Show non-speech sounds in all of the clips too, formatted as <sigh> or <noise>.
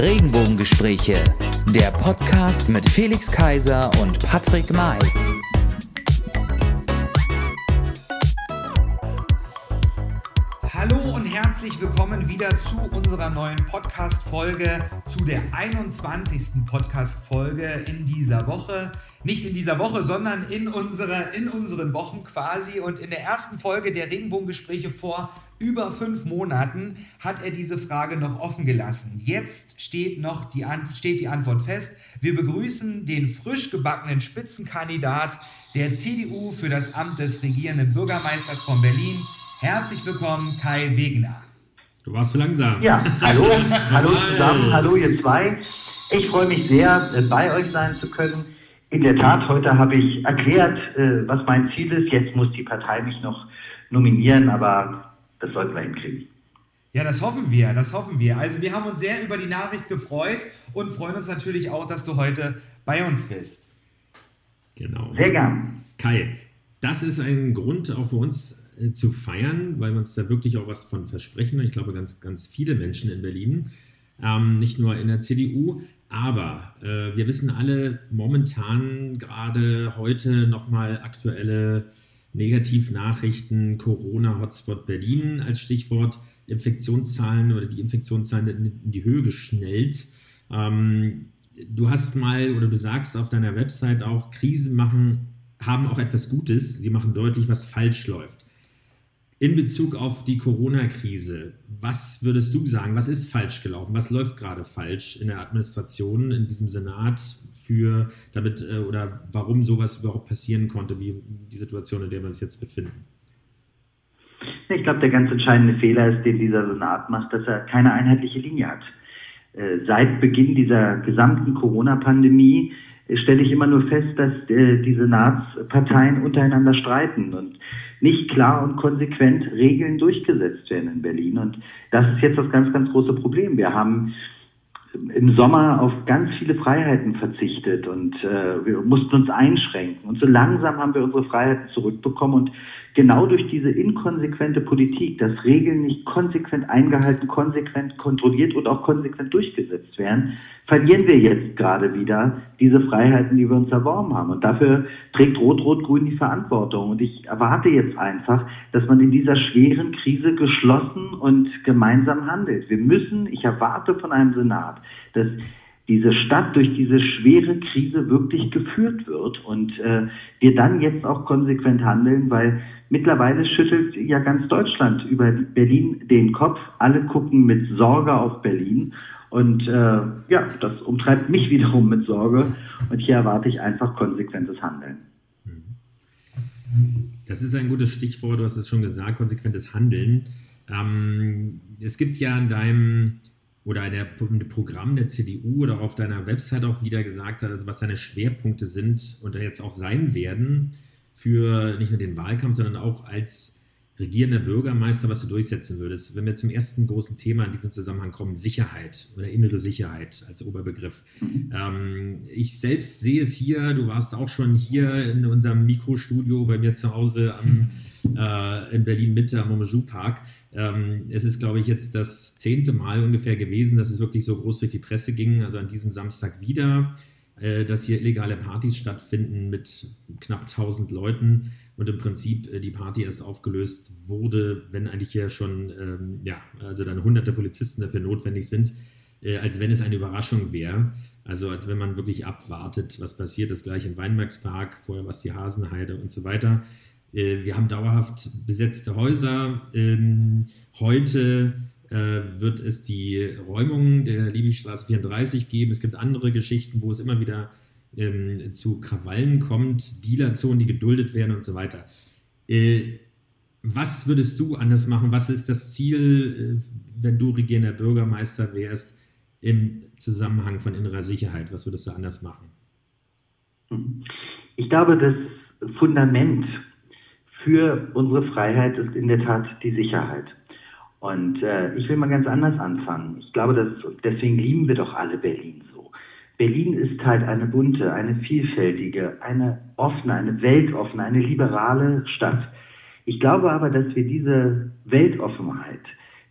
Regenbogengespräche, der Podcast mit Felix Kaiser und Patrick May. Hallo und herzlich willkommen wieder zu unserer neuen Podcast-Folge, zu der 21. Podcast-Folge in dieser Woche. Nicht in dieser Woche, sondern in, unsere, in unseren Wochen quasi. Und in der ersten Folge der Regenbogengespräche vor über fünf Monaten hat er diese Frage noch offen gelassen. Jetzt steht noch die, steht die Antwort fest. Wir begrüßen den frisch gebackenen Spitzenkandidat der CDU für das Amt des regierenden Bürgermeisters von Berlin. Herzlich willkommen, Kai Wegener. Du warst zu langsam. Ja, hallo, <laughs> hallo zusammen, hallo ihr zwei. Ich freue mich sehr, äh, bei euch sein zu können. In der Tat, heute habe ich erklärt, äh, was mein Ziel ist. Jetzt muss die Partei mich noch nominieren, aber das sollten wir hinkriegen. Ja, das hoffen wir, das hoffen wir. Also wir haben uns sehr über die Nachricht gefreut und freuen uns natürlich auch, dass du heute bei uns bist. Genau. Sehr gern. Kai, das ist ein Grund auch für uns äh, zu feiern, weil wir uns da wirklich auch was von versprechen. Ich glaube, ganz, ganz viele Menschen in Berlin, ähm, nicht nur in der CDU. Aber äh, wir wissen alle momentan gerade heute nochmal aktuelle Negativnachrichten, Corona-Hotspot Berlin als Stichwort, Infektionszahlen oder die Infektionszahlen in die Höhe geschnellt. Ähm, du hast mal oder du sagst auf deiner Website auch, Krisen machen, haben auch etwas Gutes. Sie machen deutlich, was falsch läuft. In Bezug auf die Corona-Krise, was würdest du sagen? Was ist falsch gelaufen? Was läuft gerade falsch in der Administration, in diesem Senat für, damit äh, oder warum sowas überhaupt passieren konnte, wie die Situation, in der wir uns jetzt befinden? Ich glaube, der ganz entscheidende Fehler ist, den dieser Senat macht, dass er keine einheitliche Linie hat. Äh, seit Beginn dieser gesamten Corona-Pandemie stelle ich immer nur fest, dass äh, die Senatsparteien untereinander streiten und nicht klar und konsequent Regeln durchgesetzt werden in Berlin. Und das ist jetzt das ganz, ganz große Problem. Wir haben im Sommer auf ganz viele Freiheiten verzichtet und äh, wir mussten uns einschränken. Und so langsam haben wir unsere Freiheiten zurückbekommen und genau durch diese inkonsequente Politik, dass Regeln nicht konsequent eingehalten, konsequent kontrolliert und auch konsequent durchgesetzt werden, verlieren wir jetzt gerade wieder diese Freiheiten, die wir uns erworben haben. Und dafür trägt Rot-Rot-Grün die Verantwortung. Und ich erwarte jetzt einfach, dass man in dieser schweren Krise geschlossen und gemeinsam handelt. Wir müssen, ich erwarte von einem Senat, dass diese Stadt durch diese schwere Krise wirklich geführt wird und äh, wir dann jetzt auch konsequent handeln, weil mittlerweile schüttelt ja ganz Deutschland über Berlin den Kopf. Alle gucken mit Sorge auf Berlin und äh, ja, das umtreibt mich <laughs> wiederum mit Sorge und hier erwarte ich einfach konsequentes Handeln. Das ist ein gutes Stichwort, du hast es schon gesagt, konsequentes Handeln. Ähm, es gibt ja in deinem oder in, der, Programm der CDU oder auf deiner Website auch wieder gesagt also was seine Schwerpunkte sind und jetzt auch sein werden für nicht nur den Wahlkampf, sondern auch als regierender Bürgermeister, was du durchsetzen würdest. Wenn wir zum ersten großen Thema in diesem Zusammenhang kommen, Sicherheit oder innere Sicherheit als Oberbegriff. Mhm. Ähm, ich selbst sehe es hier, du warst auch schon hier in unserem Mikrostudio bei mir zu Hause am <laughs> äh, in Berlin Mitte am Momajou Park. Ähm, es ist, glaube ich, jetzt das zehnte Mal ungefähr gewesen, dass es wirklich so groß durch die Presse ging. Also an diesem Samstag wieder, dass hier illegale Partys stattfinden mit knapp 1000 Leuten und im Prinzip äh, die Party erst aufgelöst wurde, wenn eigentlich ja schon, ähm, ja, also dann hunderte Polizisten dafür notwendig sind, äh, als wenn es eine Überraschung wäre. Also als wenn man wirklich abwartet, was passiert. Das gleiche im Weinbergspark, vorher war es die Hasenheide und so weiter. Äh, wir haben dauerhaft besetzte Häuser. Ähm, heute äh, wird es die Räumung der Liebigstraße 34 geben. Es gibt andere Geschichten, wo es immer wieder ähm, zu Krawallen kommt, Dealerzonen, die geduldet werden und so weiter. Äh, was würdest du anders machen? Was ist das Ziel, wenn du regierender Bürgermeister wärst, im Zusammenhang von innerer Sicherheit? Was würdest du anders machen? Ich glaube, das Fundament für unsere Freiheit ist in der Tat die Sicherheit. Und äh, ich will mal ganz anders anfangen. Ich glaube, dass, deswegen lieben wir doch alle Berlin so. Berlin ist halt eine bunte, eine vielfältige, eine offene, eine weltoffene, eine liberale Stadt. Ich glaube aber, dass wir diese Weltoffenheit,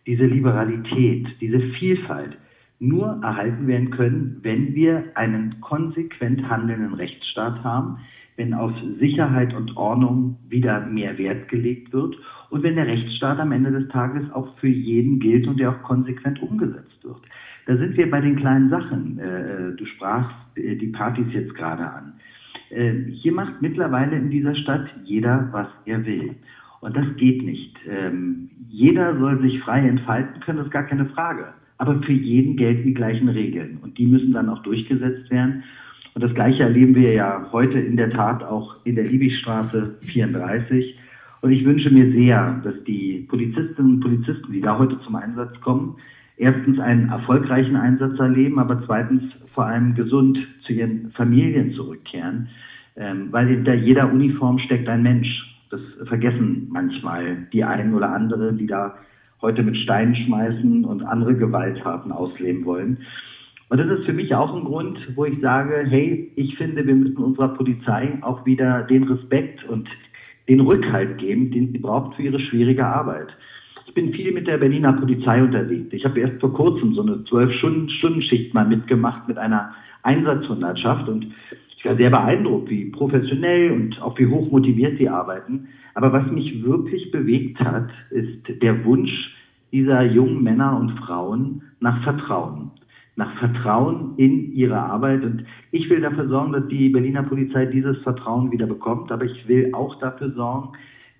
diese Liberalität, diese Vielfalt nur erhalten werden können, wenn wir einen konsequent handelnden Rechtsstaat haben, wenn auf Sicherheit und Ordnung wieder mehr Wert gelegt wird und wenn der Rechtsstaat am Ende des Tages auch für jeden gilt und der auch konsequent umgesetzt wird. Da sind wir bei den kleinen Sachen. Äh, du sprachst äh, die Partys jetzt gerade an. Äh, hier macht mittlerweile in dieser Stadt jeder, was er will. Und das geht nicht. Ähm, jeder soll sich frei entfalten können, das ist gar keine Frage. Aber für jeden gelten die gleichen Regeln. Und die müssen dann auch durchgesetzt werden. Und das Gleiche erleben wir ja heute in der Tat auch in der Liebigstraße 34. Und ich wünsche mir sehr, dass die Polizistinnen und Polizisten, die da heute zum Einsatz kommen, erstens einen erfolgreichen Einsatz erleben, aber zweitens vor allem gesund zu ihren Familien zurückkehren. Ähm, weil hinter jeder Uniform steckt ein Mensch. Das vergessen manchmal die einen oder andere, die da heute mit Steinen schmeißen und andere Gewalttaten ausleben wollen. Und das ist für mich auch ein Grund, wo ich sage, hey, ich finde, wir müssen unserer Polizei auch wieder den Respekt und den Rückhalt geben, den sie braucht für ihre schwierige Arbeit. Ich bin viel mit der Berliner Polizei unterwegs. Ich habe erst vor kurzem so eine zwölf Stunden Schicht mal mitgemacht mit einer Einsatzhundertschaft und ich war sehr beeindruckt, wie professionell und auch wie hoch motiviert sie arbeiten. Aber was mich wirklich bewegt hat, ist der Wunsch dieser jungen Männer und Frauen nach Vertrauen nach Vertrauen in ihre Arbeit. Und ich will dafür sorgen, dass die Berliner Polizei dieses Vertrauen wieder bekommt. Aber ich will auch dafür sorgen,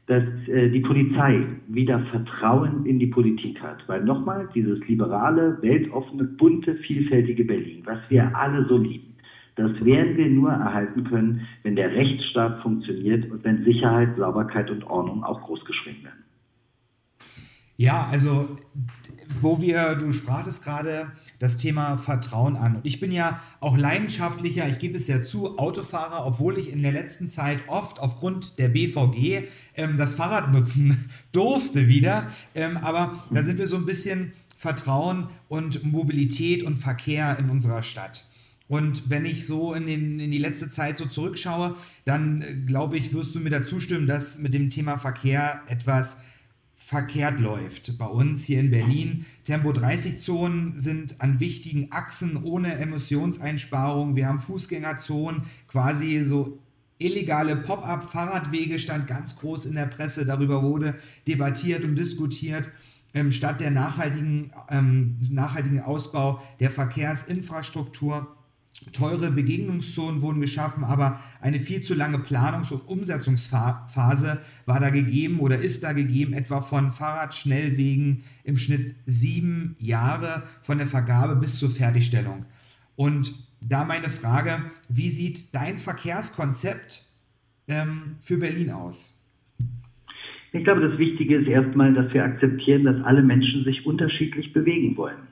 dass äh, die Polizei wieder Vertrauen in die Politik hat. Weil nochmal, dieses liberale, weltoffene, bunte, vielfältige Berlin, was wir alle so lieben, das werden wir nur erhalten können, wenn der Rechtsstaat funktioniert und wenn Sicherheit, Sauberkeit und Ordnung auch großgeschrieben werden. Ja, also wo wir, du sprachst gerade das Thema Vertrauen an. Und ich bin ja auch leidenschaftlicher, ich gebe es ja zu, Autofahrer, obwohl ich in der letzten Zeit oft aufgrund der BVG ähm, das Fahrrad nutzen <laughs> durfte wieder. Ähm, aber da sind wir so ein bisschen Vertrauen und Mobilität und Verkehr in unserer Stadt. Und wenn ich so in, den, in die letzte Zeit so zurückschaue, dann äh, glaube ich, wirst du mir da zustimmen, dass mit dem Thema Verkehr etwas verkehrt läuft. Bei uns hier in Berlin, Tempo 30 Zonen sind an wichtigen Achsen ohne Emissionseinsparung. Wir haben Fußgängerzonen, quasi so illegale Pop-up-Fahrradwege stand ganz groß in der Presse. Darüber wurde debattiert und diskutiert. Ähm, statt der nachhaltigen, ähm, nachhaltigen Ausbau der Verkehrsinfrastruktur Teure Begegnungszonen wurden geschaffen, aber eine viel zu lange Planungs- und Umsetzungsphase war da gegeben oder ist da gegeben, etwa von Fahrradschnellwegen im Schnitt sieben Jahre von der Vergabe bis zur Fertigstellung. Und da meine Frage, wie sieht dein Verkehrskonzept ähm, für Berlin aus? Ich glaube, das Wichtige ist erstmal, dass wir akzeptieren, dass alle Menschen sich unterschiedlich bewegen wollen.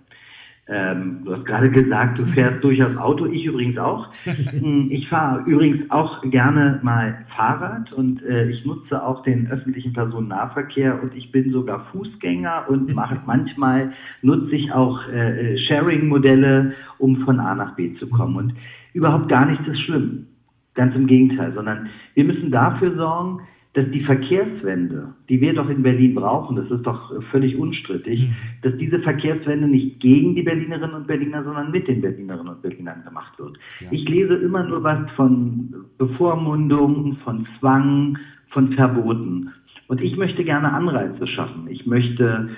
Ähm, du hast gerade gesagt, du fährst durchaus Auto, ich übrigens auch. <laughs> Hm, ich fahre übrigens auch gerne mal Fahrrad und äh, ich nutze auch den öffentlichen Personennahverkehr und ich bin sogar Fußgänger und mache <laughs> manchmal nutze ich auch äh, äh, Sharing-Modelle, um von A nach B zu kommen. Und überhaupt gar nichts ist schlimm. Ganz im Gegenteil, sondern wir müssen dafür sorgen, dass die Verkehrswende, die wir doch in Berlin brauchen, das ist doch völlig unstrittig, mhm. dass diese Verkehrswende nicht gegen die Berlinerinnen und Berliner, sondern mit den Berlinerinnen und Berlinern gemacht wird. Ja. Ich lese immer nur was von Bevormundung, von Zwang, von Verboten. Und ich möchte gerne Anreize schaffen. Ich möchte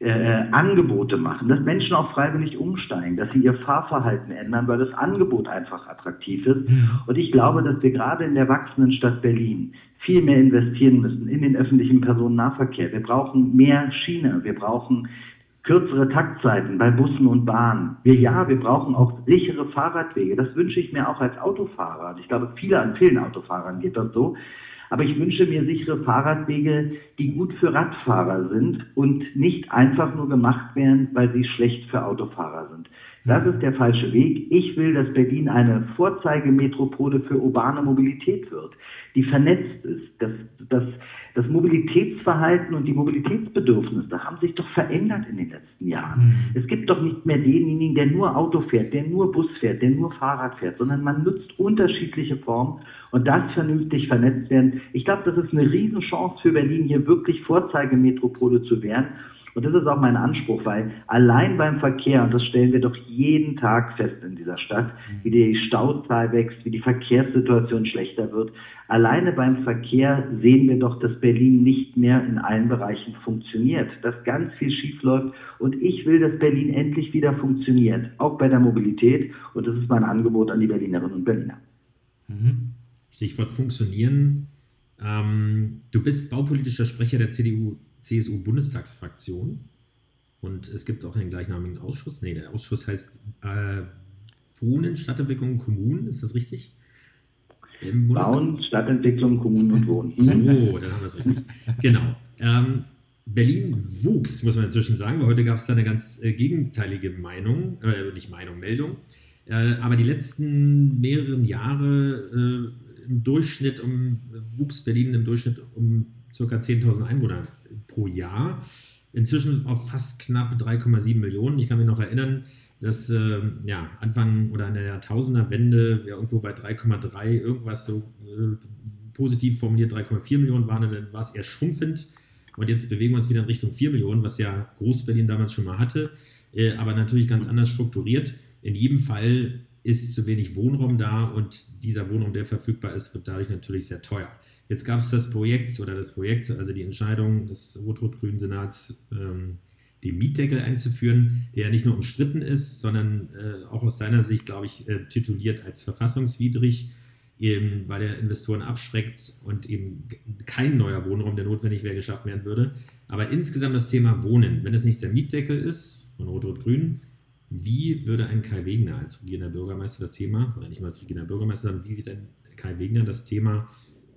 äh, Angebote machen, dass Menschen auch freiwillig umsteigen, dass sie ihr Fahrverhalten ändern, weil das Angebot einfach attraktiv ist. Mhm. Und ich glaube, dass wir gerade in der wachsenden Stadt Berlin viel mehr investieren müssen in den öffentlichen Personennahverkehr. Wir brauchen mehr Schiene, wir brauchen kürzere Taktzeiten bei Bussen und Bahnen. Wir, ja, wir brauchen auch sichere Fahrradwege. Das wünsche ich mir auch als Autofahrer. Ich glaube, viele an vielen Autofahrern geht das so. Aber ich wünsche mir sichere Fahrradwege, die gut für Radfahrer sind und nicht einfach nur gemacht werden, weil sie schlecht für Autofahrer sind. Das ist der falsche Weg. Ich will, dass Berlin eine Vorzeigemetropole für urbane Mobilität wird, die vernetzt ist. Das, das, das Mobilitätsverhalten und die Mobilitätsbedürfnisse haben sich doch verändert in den letzten Jahren. Mhm. Es gibt doch nicht mehr denjenigen, der nur Auto fährt, der nur Bus fährt, der nur Fahrrad fährt, sondern man nutzt unterschiedliche Formen und das vernünftig vernetzt werden. Ich glaube, das ist eine Riesenchance für Berlin, hier wirklich Vorzeigemetropole zu werden Und das ist auch mein Anspruch, weil allein beim Verkehr, und das stellen wir doch jeden Tag fest in dieser Stadt, wie die Stauzahl wächst, wie die Verkehrssituation schlechter wird, alleine beim Verkehr sehen wir doch, dass Berlin nicht mehr in allen Bereichen funktioniert, dass ganz viel schiefläuft. Und ich will, dass Berlin endlich wieder funktioniert, auch bei der Mobilität. Und das ist mein Angebot an die Berlinerinnen und Berliner. Mhm. Stichwort funktionieren. Ähm, du bist baupolitischer Sprecher der CDU CSU-Bundestagsfraktion. Und es gibt auch einen gleichnamigen Ausschuss. Nee, der Ausschuss heißt äh, Wohnen, Stadtentwicklung, Kommunen. Ist das richtig? Bauen, Stadtentwicklung, Kommunen und Wohnen. So, dann haben wir es richtig. genau. Ähm, Berlin wuchs, muss man inzwischen sagen, weil heute gab es da eine ganz äh, gegenteilige Meinung, äh, nicht Meinung, Meldung. Äh, aber die letzten mehreren Jahre äh, im Durchschnitt um, wuchs Berlin im Durchschnitt um ca. 10.000 Einwohner pro Jahr. Inzwischen auf fast knapp 3,7 Millionen. Ich kann mich noch erinnern, dass äh, ja, Anfang oder an der Jahrtausenderwende wir irgendwo bei 3,3 irgendwas so äh, positiv formuliert 3,4 Millionen waren, dann war es eher schrumpfend. Und jetzt bewegen wir uns wieder in Richtung 4 Millionen, was ja Groß-Berlin damals schon mal hatte, äh, aber natürlich ganz anders strukturiert. In jedem Fall ist zu wenig Wohnraum da und dieser Wohnraum, der verfügbar ist, wird dadurch natürlich sehr teuer. Jetzt gab es das Projekt oder das Projekt, also die Entscheidung des rot-rot-grünen Senats, ähm, den Mietdeckel einzuführen, der ja nicht nur umstritten ist, sondern äh, auch aus deiner Sicht, glaube ich, äh, tituliert als verfassungswidrig, eben, weil er Investoren abschreckt und eben kein neuer Wohnraum, der notwendig wäre, geschaffen werden würde. Aber insgesamt das Thema Wohnen, wenn es nicht der Mietdeckel ist von Rot-Rot-Grün, wie würde ein Kai Wegner als regierender Bürgermeister das Thema, oder nicht mal als regierender Bürgermeister, sondern wie sieht ein Kai Wegner das Thema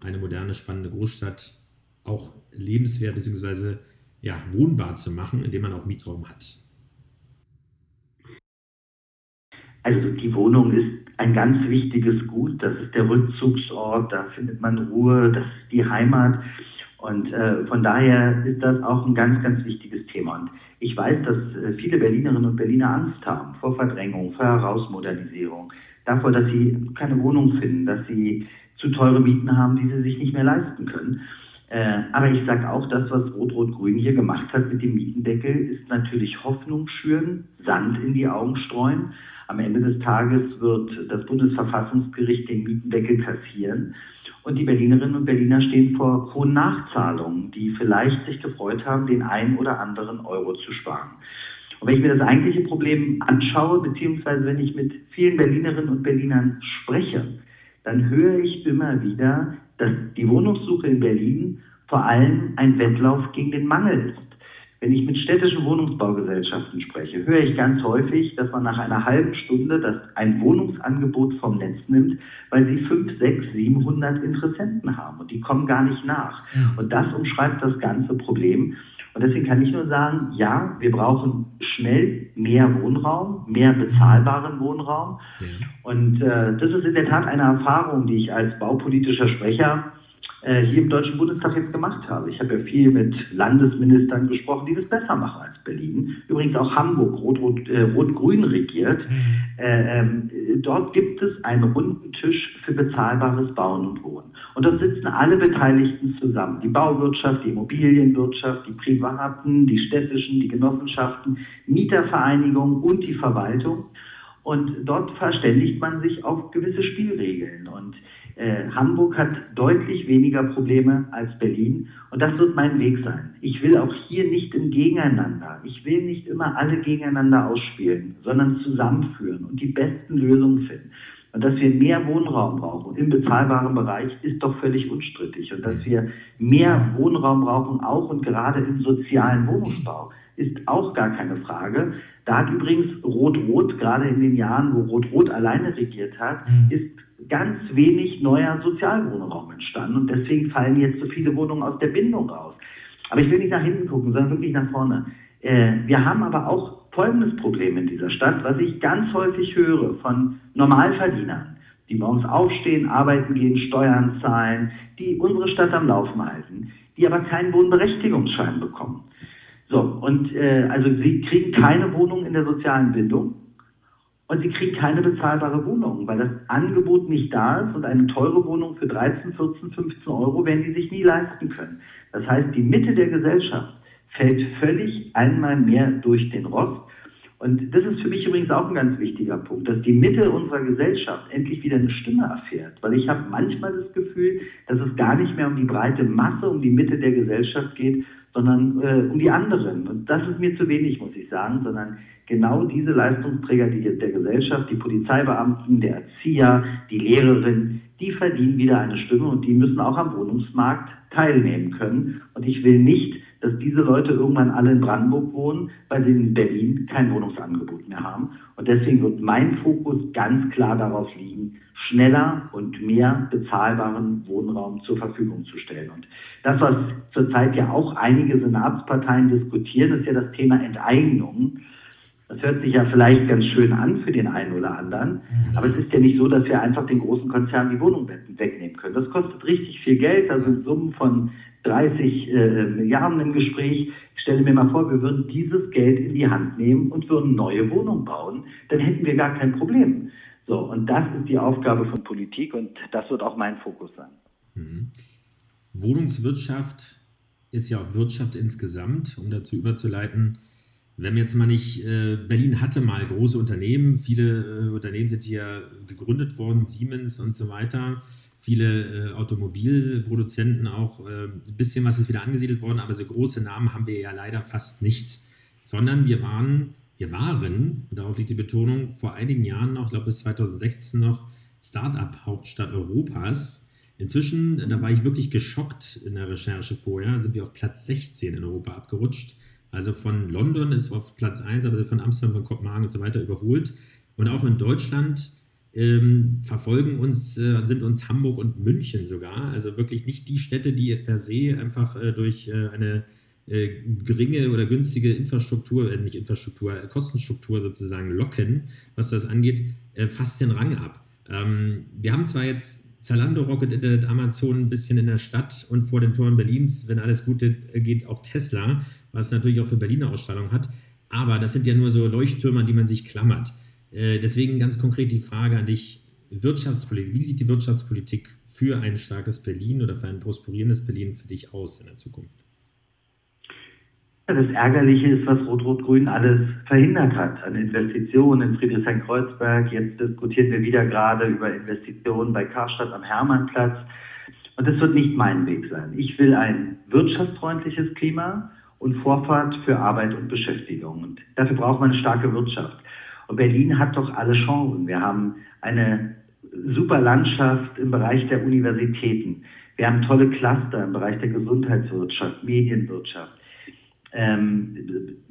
eine moderne, spannende Großstadt auch lebenswert bzw. Ja, wohnbar zu machen, indem man auch Mietraum hat? Also die Wohnung ist ein ganz wichtiges Gut. Das ist der Rückzugsort, da findet man Ruhe, das ist die Heimat. Und äh, von daher ist das auch ein ganz, ganz wichtiges Thema. Und ich weiß, dass äh, viele Berlinerinnen und Berliner Angst haben vor Verdrängung, vor Herausmodernisierung, davor, dass sie keine Wohnung finden, dass sie zu teure Mieten haben, die sie sich nicht mehr leisten können. Äh, aber ich sage auch, das, was Rot-Rot-Grün hier gemacht hat mit dem Mietendeckel, ist natürlich Hoffnung schüren, Sand in die Augen streuen. Am Ende des Tages wird das Bundesverfassungsgericht den Mietendeckel kassieren. Und die Berlinerinnen und Berliner stehen vor hohen Nachzahlungen, die vielleicht sich gefreut haben, den einen oder anderen Euro zu sparen. Und wenn ich mir das eigentliche Problem anschaue, beziehungsweise wenn ich mit vielen Berlinerinnen und Berlinern spreche, dann höre ich immer wieder, dass die Wohnungssuche in Berlin vor allem ein Wettlauf gegen den Mangel ist. Wenn ich mit städtischen Wohnungsbaugesellschaften spreche, höre ich ganz häufig, dass man nach einer halben Stunde das ein Wohnungsangebot vom Netz nimmt, weil sie 5, 6, 700 Interessenten haben und die kommen gar nicht nach. Und das umschreibt das ganze Problem. Und deswegen kann ich nur sagen, ja, wir brauchen schnell mehr Wohnraum, mehr bezahlbaren Wohnraum. Ja. Und äh, das ist in der Tat eine Erfahrung, die ich als baupolitischer Sprecher äh, hier im Deutschen Bundestag jetzt gemacht habe. Ich habe ja viel mit Landesministern gesprochen, die das besser machen als Berlin. Übrigens auch Hamburg, Rot-Grün äh, Rot, regiert. Mhm. Äh, ähm, dort gibt es einen runden Tisch für bezahlbares Bauen und Wohnen. Und dort sitzen alle Beteiligten zusammen. Die Bauwirtschaft, die Immobilienwirtschaft, die Privaten, die städtischen, die Genossenschaften, Mietervereinigungen und die Verwaltung. Und dort verständigt man sich auf gewisse Spielregeln. Und äh, Hamburg hat deutlich weniger Probleme als Berlin und das wird mein Weg sein. Ich will auch hier nicht im Gegeneinander. Ich will nicht immer alle gegeneinander ausspielen, sondern zusammenführen und die besten Lösungen finden. Und dass wir mehr Wohnraum brauchen im bezahlbaren Bereich, ist doch völlig unstrittig. Und dass wir mehr Wohnraum brauchen, auch und gerade im sozialen Wohnungsbau, ist auch gar keine Frage. Da hat übrigens Rot-Rot, gerade in den Jahren, wo Rot-Rot alleine regiert hat, mhm. ist ganz wenig neuer Sozialwohnraum entstanden und deswegen fallen jetzt so viele Wohnungen aus der Bindung raus. Aber ich will nicht nach hinten gucken, sondern wirklich nach vorne. Äh, wir haben aber auch folgendes Problem in dieser Stadt, was ich ganz häufig höre von Normalverdienern, die morgens aufstehen, arbeiten gehen, Steuern zahlen, die unsere Stadt am Laufen halten, die aber keinen Wohnberechtigungsschein bekommen. So, und äh, also sie kriegen keine Wohnung in der sozialen Bindung und sie kriegen keine bezahlbare Wohnung, weil das Angebot nicht da ist und eine teure Wohnung für 13, 14, 15 Euro werden die sich nie leisten können. Das heißt, die Mitte der Gesellschaft fällt völlig einmal mehr durch den Rost. Und das ist für mich übrigens auch ein ganz wichtiger Punkt, dass die Mitte unserer Gesellschaft endlich wieder eine Stimme erfährt. Weil ich habe manchmal das Gefühl, dass es gar nicht mehr um die breite Masse, um die Mitte der Gesellschaft geht, sondern äh, um die anderen. Und das ist mir zu wenig, muss ich sagen, sondern genau diese Leistungsträger der Gesellschaft, die Polizeibeamten, der Erzieher, die Lehrerin, die verdienen wieder eine Stimme und die müssen auch am Wohnungsmarkt teilnehmen können. Und ich will nicht, dass diese Leute irgendwann alle in Brandenburg wohnen, weil sie in Berlin kein Wohnungsangebot mehr haben. Und deswegen wird mein Fokus ganz klar darauf liegen, schneller und mehr bezahlbaren Wohnraum zur Verfügung zu stellen. Und das, was zurzeit ja auch einige Senatsparteien diskutieren, ist ja das Thema Enteignung. Das hört sich ja vielleicht ganz schön an für den einen oder anderen, mhm. aber es ist ja nicht so, dass wir einfach den großen Konzernen die Wohnung wegnehmen können. Das kostet richtig viel Geld, da sind Summen von 30 äh, Milliarden im Gespräch. Ich stelle mir mal vor, wir würden dieses Geld in die Hand nehmen und würden neue Wohnungen bauen, dann hätten wir gar kein Problem. So, und das ist die Aufgabe von Politik und das wird auch mein Fokus sein. Mhm. Wohnungswirtschaft ist ja auch Wirtschaft insgesamt, um dazu überzuleiten wenn wir jetzt mal nicht, äh, Berlin hatte mal große Unternehmen, viele äh, Unternehmen sind hier gegründet worden, Siemens und so weiter, viele äh, Automobilproduzenten auch, äh, ein bisschen was ist wieder angesiedelt worden, aber so große Namen haben wir ja leider fast nicht, sondern wir waren, wir waren, und darauf liegt die Betonung, vor einigen Jahren noch, ich glaube bis 2016 noch, Start-up-Hauptstadt Europas. Inzwischen, da war ich wirklich geschockt in der Recherche vorher, sind wir auf Platz 16 in Europa abgerutscht also von London ist auf Platz 1, aber von Amsterdam, von Kopenhagen und so weiter überholt. Und auch in Deutschland ähm, verfolgen uns, äh, sind uns Hamburg und München sogar. Also wirklich nicht die Städte, die per se einfach äh, durch äh, eine äh, geringe oder günstige Infrastruktur, äh, nicht Infrastruktur, äh, Kostenstruktur sozusagen locken, was das angeht, fast den Rang ab. Ähm, wir haben zwar jetzt Zalando, Rocket Internet, Amazon ein bisschen in der Stadt und vor den Toren Berlins, wenn alles gut geht, auch Tesla was natürlich auch für Berliner Ausstrahlung hat. Aber das sind ja nur so Leuchttürme, an die man sich klammert. Äh, deswegen ganz konkret die Frage an dich: Wirtschaftspolitik. Wie sieht die Wirtschaftspolitik für ein starkes Berlin oder für ein prosperierendes Berlin für dich aus in der Zukunft? Das Ärgerliche ist, was Rot-Rot-Grün alles verhindert hat an Investitionen in Friedrichshain-Kreuzberg. Jetzt diskutieren wir wieder gerade über Investitionen bei Karstadt am Hermannplatz. Und das wird nicht mein Weg sein. Ich will ein wirtschaftsfreundliches Klima und Vorfahrt für Arbeit und Beschäftigung. Und dafür braucht man eine starke Wirtschaft. Und Berlin hat doch alle Chancen. Wir haben eine super Landschaft im Bereich der Universitäten. Wir haben tolle Cluster im Bereich der Gesundheitswirtschaft, Medienwirtschaft. Ähm,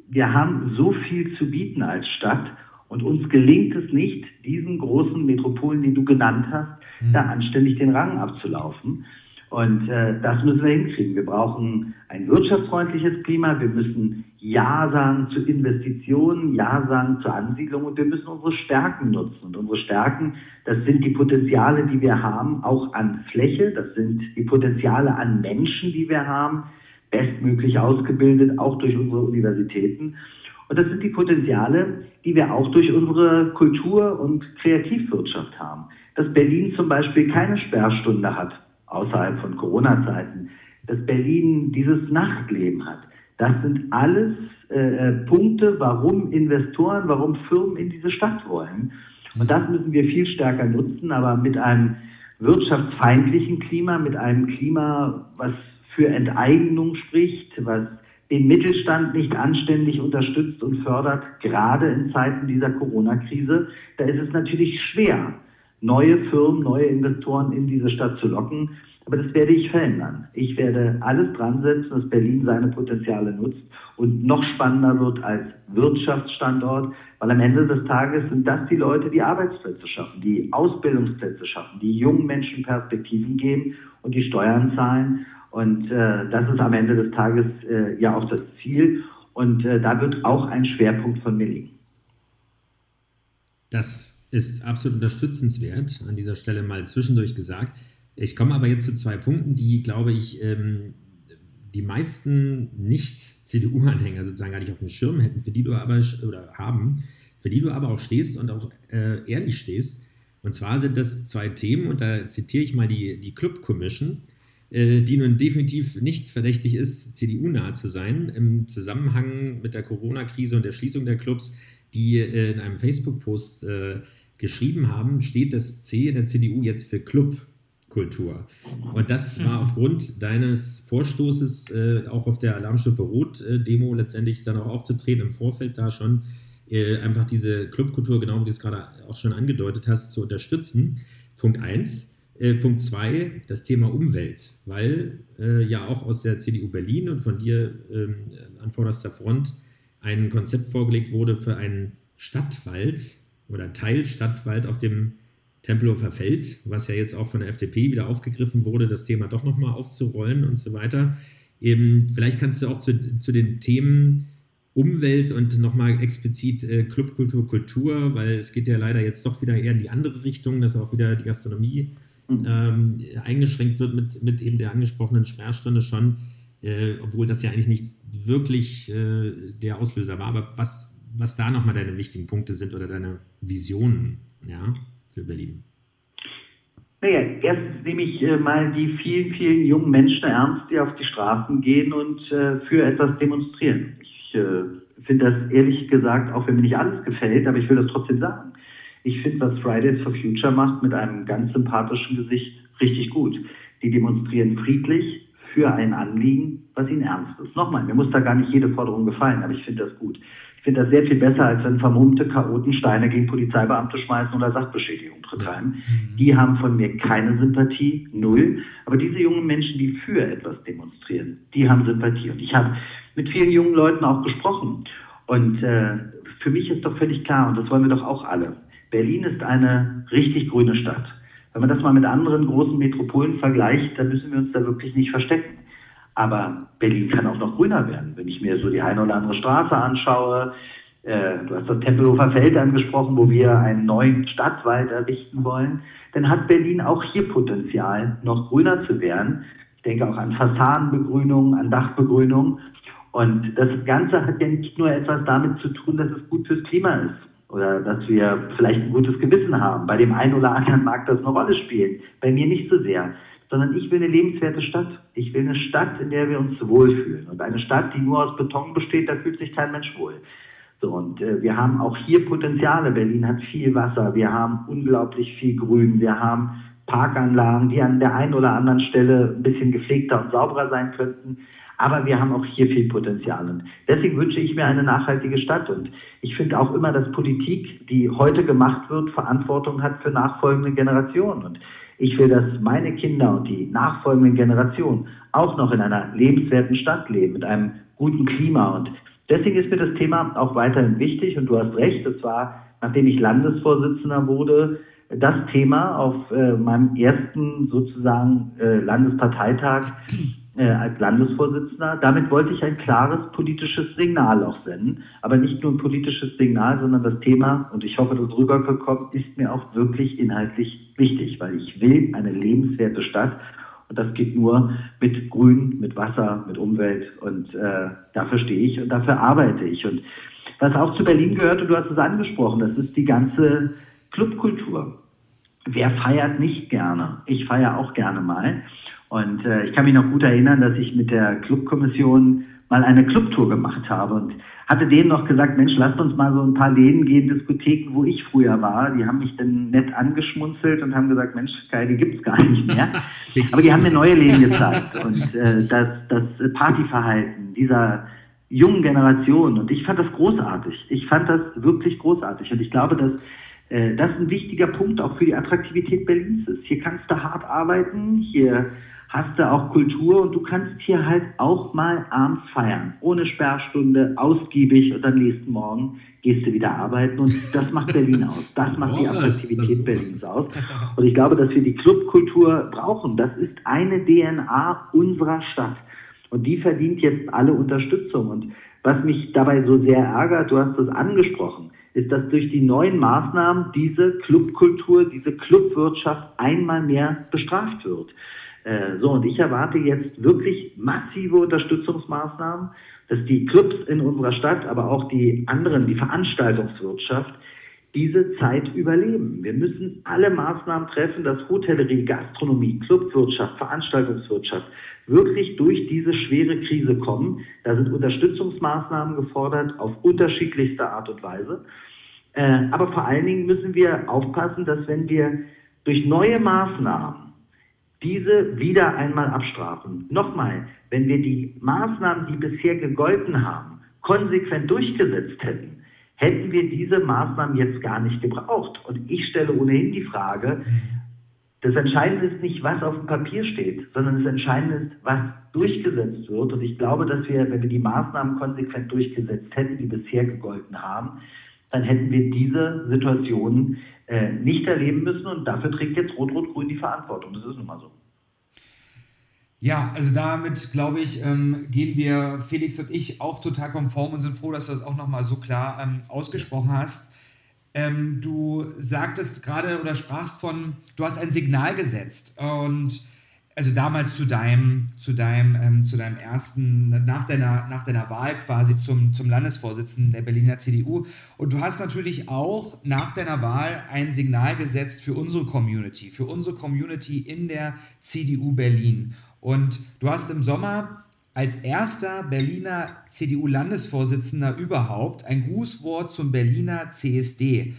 wir haben so viel zu bieten als Stadt und uns gelingt es nicht, diesen großen Metropolen, die du genannt hast, mhm. da anständig den Rang abzulaufen. Und äh, das müssen wir hinkriegen. Wir brauchen ein wirtschaftsfreundliches Klima. Wir müssen Ja sagen zu Investitionen, Ja sagen zur Ansiedlung und wir müssen unsere Stärken nutzen. Und unsere Stärken, das sind die Potenziale, die wir haben, auch an Fläche. Das sind die Potenziale an Menschen, die wir haben, bestmöglich ausgebildet, auch durch unsere Universitäten. Und das sind die Potenziale, die wir auch durch unsere Kultur- und Kreativwirtschaft haben. Dass Berlin zum Beispiel keine Sperrstunde hat außerhalb von Corona-Zeiten, dass Berlin dieses Nachtleben hat. Das sind alles äh, äh, Punkte, warum Investoren, warum Firmen in diese Stadt wollen. Und das müssen wir viel stärker nutzen, aber mit einem wirtschaftsfeindlichen Klima, mit einem Klima, was für Enteignung spricht, was den Mittelstand nicht anständig unterstützt und fördert, gerade in Zeiten dieser Corona-Krise, da ist es natürlich schwer, neue Firmen, neue Investoren in diese Stadt zu locken. Aber das werde ich verändern. Ich werde alles dran setzen, dass Berlin seine Potenziale nutzt und noch spannender wird als Wirtschaftsstandort, weil am Ende des Tages sind das die Leute, die Arbeitsplätze schaffen, die Ausbildungsplätze schaffen, die jungen Menschen Perspektiven geben und die Steuern zahlen. Und äh, das ist am Ende des Tages äh, ja auch das Ziel. Und äh, da wird auch ein Schwerpunkt von mir liegen. Das ist absolut unterstützenswert, an dieser Stelle mal zwischendurch gesagt. Ich komme aber jetzt zu zwei Punkten, die, glaube ich, ähm, die meisten Nicht-CDU-Anhänger sozusagen gar nicht auf dem Schirm hätten, für die du aber oder haben, für die du aber auch stehst und auch äh, ehrlich stehst. Und zwar sind das zwei Themen, und da zitiere ich mal die, die Club Commission. äh, die nun definitiv nicht verdächtig ist, CDU-nah zu sein, im Zusammenhang mit der Corona-Krise und der Schließung der Clubs, die äh, in einem Facebook-Post äh, geschrieben haben, steht das C in der CDU jetzt für Clubkultur. Und das war aufgrund deines Vorstoßes, äh, auch auf der Alarmstufe Rot-Demo letztendlich dann auch aufzutreten, im Vorfeld da schon äh, einfach diese Clubkultur, genau wie du es gerade auch schon angedeutet hast, zu unterstützen. Punkt 1. Äh, Punkt 2, das Thema Umwelt, weil äh, ja auch aus der CDU Berlin und von dir ähm, an vorderster Front ein Konzept vorgelegt wurde für einen Stadtwald oder Teilstadtwald auf dem Tempelhofer Feld, was ja jetzt auch von der FDP wieder aufgegriffen wurde, das Thema doch nochmal aufzurollen und so weiter. Eben, vielleicht kannst du auch zu, zu den Themen Umwelt und nochmal explizit äh, Clubkultur, Kultur, weil es geht ja leider jetzt doch wieder eher in die andere Richtung, dass auch wieder die Gastronomie mhm. ähm, eingeschränkt wird mit, mit eben der angesprochenen Sperrstunde schon, äh, obwohl das ja eigentlich nicht wirklich äh, der Auslöser war. Aber was, was da nochmal deine wichtigen Punkte sind oder deine Visionen ja, für Berlin? Naja, erstens nehme ich äh, mal die vielen, vielen jungen Menschen ernst, die auf die Straßen gehen und äh, für etwas demonstrieren. Ich äh, finde das ehrlich gesagt, auch wenn mir nicht alles gefällt, aber ich will das trotzdem sagen. Ich finde, was Fridays for Future macht mit einem ganz sympathischen Gesicht richtig gut. Die demonstrieren friedlich für ein Anliegen, was ihnen ernst ist. Nochmal, mir muss da gar nicht jede Forderung gefallen, aber ich finde das gut. Finde das sehr viel besser, als wenn vermummte Chaoten Steine gegen Polizeibeamte schmeißen oder Sachbeschädigung betreiben. Mhm. Die haben von mir keine Sympathie, null. Aber diese jungen Menschen, die für etwas demonstrieren, die haben Sympathie. Und ich habe mit vielen jungen Leuten auch gesprochen. Und äh, für mich ist doch völlig klar, und das wollen wir doch auch alle, Berlin ist eine richtig grüne Stadt. Wenn man das mal mit anderen großen Metropolen vergleicht, dann müssen wir uns da wirklich nicht verstecken. Aber Berlin kann auch noch grüner werden. Wenn ich mir so die eine oder andere Straße anschaue, äh, du hast das Tempelhofer Feld angesprochen, wo wir einen neuen Stadtwald errichten wollen, dann hat Berlin auch hier Potenzial, noch grüner zu werden. Ich denke auch an Fassadenbegrünung, an Dachbegrünung. Und das Ganze hat ja nicht nur etwas damit zu tun, dass es gut fürs Klima ist oder dass wir vielleicht ein gutes Gewissen haben. Bei dem einen oder anderen mag das eine Rolle spielen, bei mir nicht so sehr. Sondern ich will eine lebenswerte Stadt. Ich will eine Stadt, in der wir uns wohlfühlen. Und eine Stadt, die nur aus Beton besteht, da fühlt sich kein Mensch wohl. So, und äh, wir haben auch hier Potenziale. Berlin hat viel Wasser, wir haben unglaublich viel Grün, wir haben Parkanlagen, die an der einen oder anderen Stelle ein bisschen gepflegter und sauberer sein könnten. Aber wir haben auch hier viel Potenzial. Und deswegen wünsche ich mir eine nachhaltige Stadt. Und ich finde auch immer, dass Politik, die heute gemacht wird, Verantwortung hat für nachfolgende Generationen. Und ich will, dass meine Kinder und die nachfolgenden Generationen auch noch in einer lebenswerten Stadt leben, mit einem guten Klima. Und deswegen ist mir das Thema auch weiterhin wichtig. Und du hast recht, es war, nachdem ich Landesvorsitzender wurde, das Thema auf äh, meinem ersten sozusagen äh, Landesparteitag äh, als Landesvorsitzender. Damit wollte ich ein klares politisches Signal auch senden. Aber nicht nur ein politisches Signal, sondern das Thema, und ich hoffe, das rübergekommen, ist mir auch wirklich inhaltlich wichtig, weil ich will eine lebenswerte Stadt. Und das geht nur mit Grün, mit Wasser, mit Umwelt. Und äh, dafür stehe ich und dafür arbeite ich. Und was auch zu Berlin gehört, und du hast es angesprochen, das ist die ganze Clubkultur. Wer feiert nicht gerne? Ich feiere auch gerne mal. Und äh, ich kann mich noch gut erinnern, dass ich mit der Clubkommission mal eine Clubtour gemacht habe und hatte denen noch gesagt, Mensch, lasst uns mal so ein paar Läden gehen, Diskotheken, wo ich früher war. Die haben mich dann nett angeschmunzelt und haben gesagt, Mensch, Kai, die gibt's gar nicht mehr. <laughs> Aber die haben mir neue Läden gezeigt und äh, das, das Partyverhalten dieser jungen Generation. Und ich fand das großartig. Ich fand das wirklich großartig. Und ich glaube, dass äh, das ein wichtiger Punkt auch für die Attraktivität Berlins ist. Hier kannst du hart arbeiten, hier hast du auch Kultur und du kannst hier halt auch mal abends feiern. Ohne Sperrstunde, ausgiebig und am nächsten Morgen gehst du wieder arbeiten und das macht Berlin aus. Das macht oh, die Attraktivität Berlins aus. Und ich glaube, dass wir die Clubkultur brauchen. Das ist eine DNA unserer Stadt. Und die verdient jetzt alle Unterstützung. Und was mich dabei so sehr ärgert, du hast es angesprochen, ist, dass durch die neuen Maßnahmen diese Clubkultur, diese Clubwirtschaft einmal mehr bestraft wird. Äh, so, und ich erwarte jetzt wirklich massive Unterstützungsmaßnahmen, dass die Clubs in unserer Stadt, aber auch die anderen, die Veranstaltungswirtschaft, diese Zeit überleben. Wir müssen alle Maßnahmen treffen, dass Hotellerie, Gastronomie, Clubwirtschaft, Veranstaltungswirtschaft wirklich durch diese schwere Krise kommen. Da sind Unterstützungsmaßnahmen gefordert auf unterschiedlichste Art und Weise. Äh, aber vor allen Dingen müssen wir aufpassen, dass wenn wir durch neue Maßnahmen diese wieder einmal abstrafen, nochmal, wenn wir die Maßnahmen, die bisher gegolten haben, konsequent durchgesetzt hätten, hätten wir diese Maßnahmen jetzt gar nicht gebraucht. Und ich stelle ohnehin die Frage, das Entscheidende ist nicht, was auf dem Papier steht, sondern das Entscheidende ist, was durchgesetzt wird. Und ich glaube, dass wir, wenn wir die Maßnahmen konsequent durchgesetzt hätten, die bisher gegolten haben, dann hätten wir diese Situation äh, nicht erleben müssen. Und dafür trägt jetzt Rot-Rot-Grün die Verantwortung. Das ist nun mal so. Ja, also damit, glaube ich, ähm, gehen wir, Felix und ich, auch total konform und sind froh, dass du das auch nochmal so klar ähm, ausgesprochen hast. Ähm, du sagtest gerade oder sprachst von, du hast ein Signal gesetzt und also damals zu deinem, zu deinem, ähm, zu deinem ersten, nach deiner, nach deiner Wahl quasi zum, zum Landesvorsitzenden der Berliner CDU. Und du hast natürlich auch nach deiner Wahl ein Signal gesetzt für unsere Community, für unsere Community in der CDU Berlin. Und du hast im Sommer als erster Berliner CDU-Landesvorsitzender überhaupt ein Grußwort zum Berliner CSD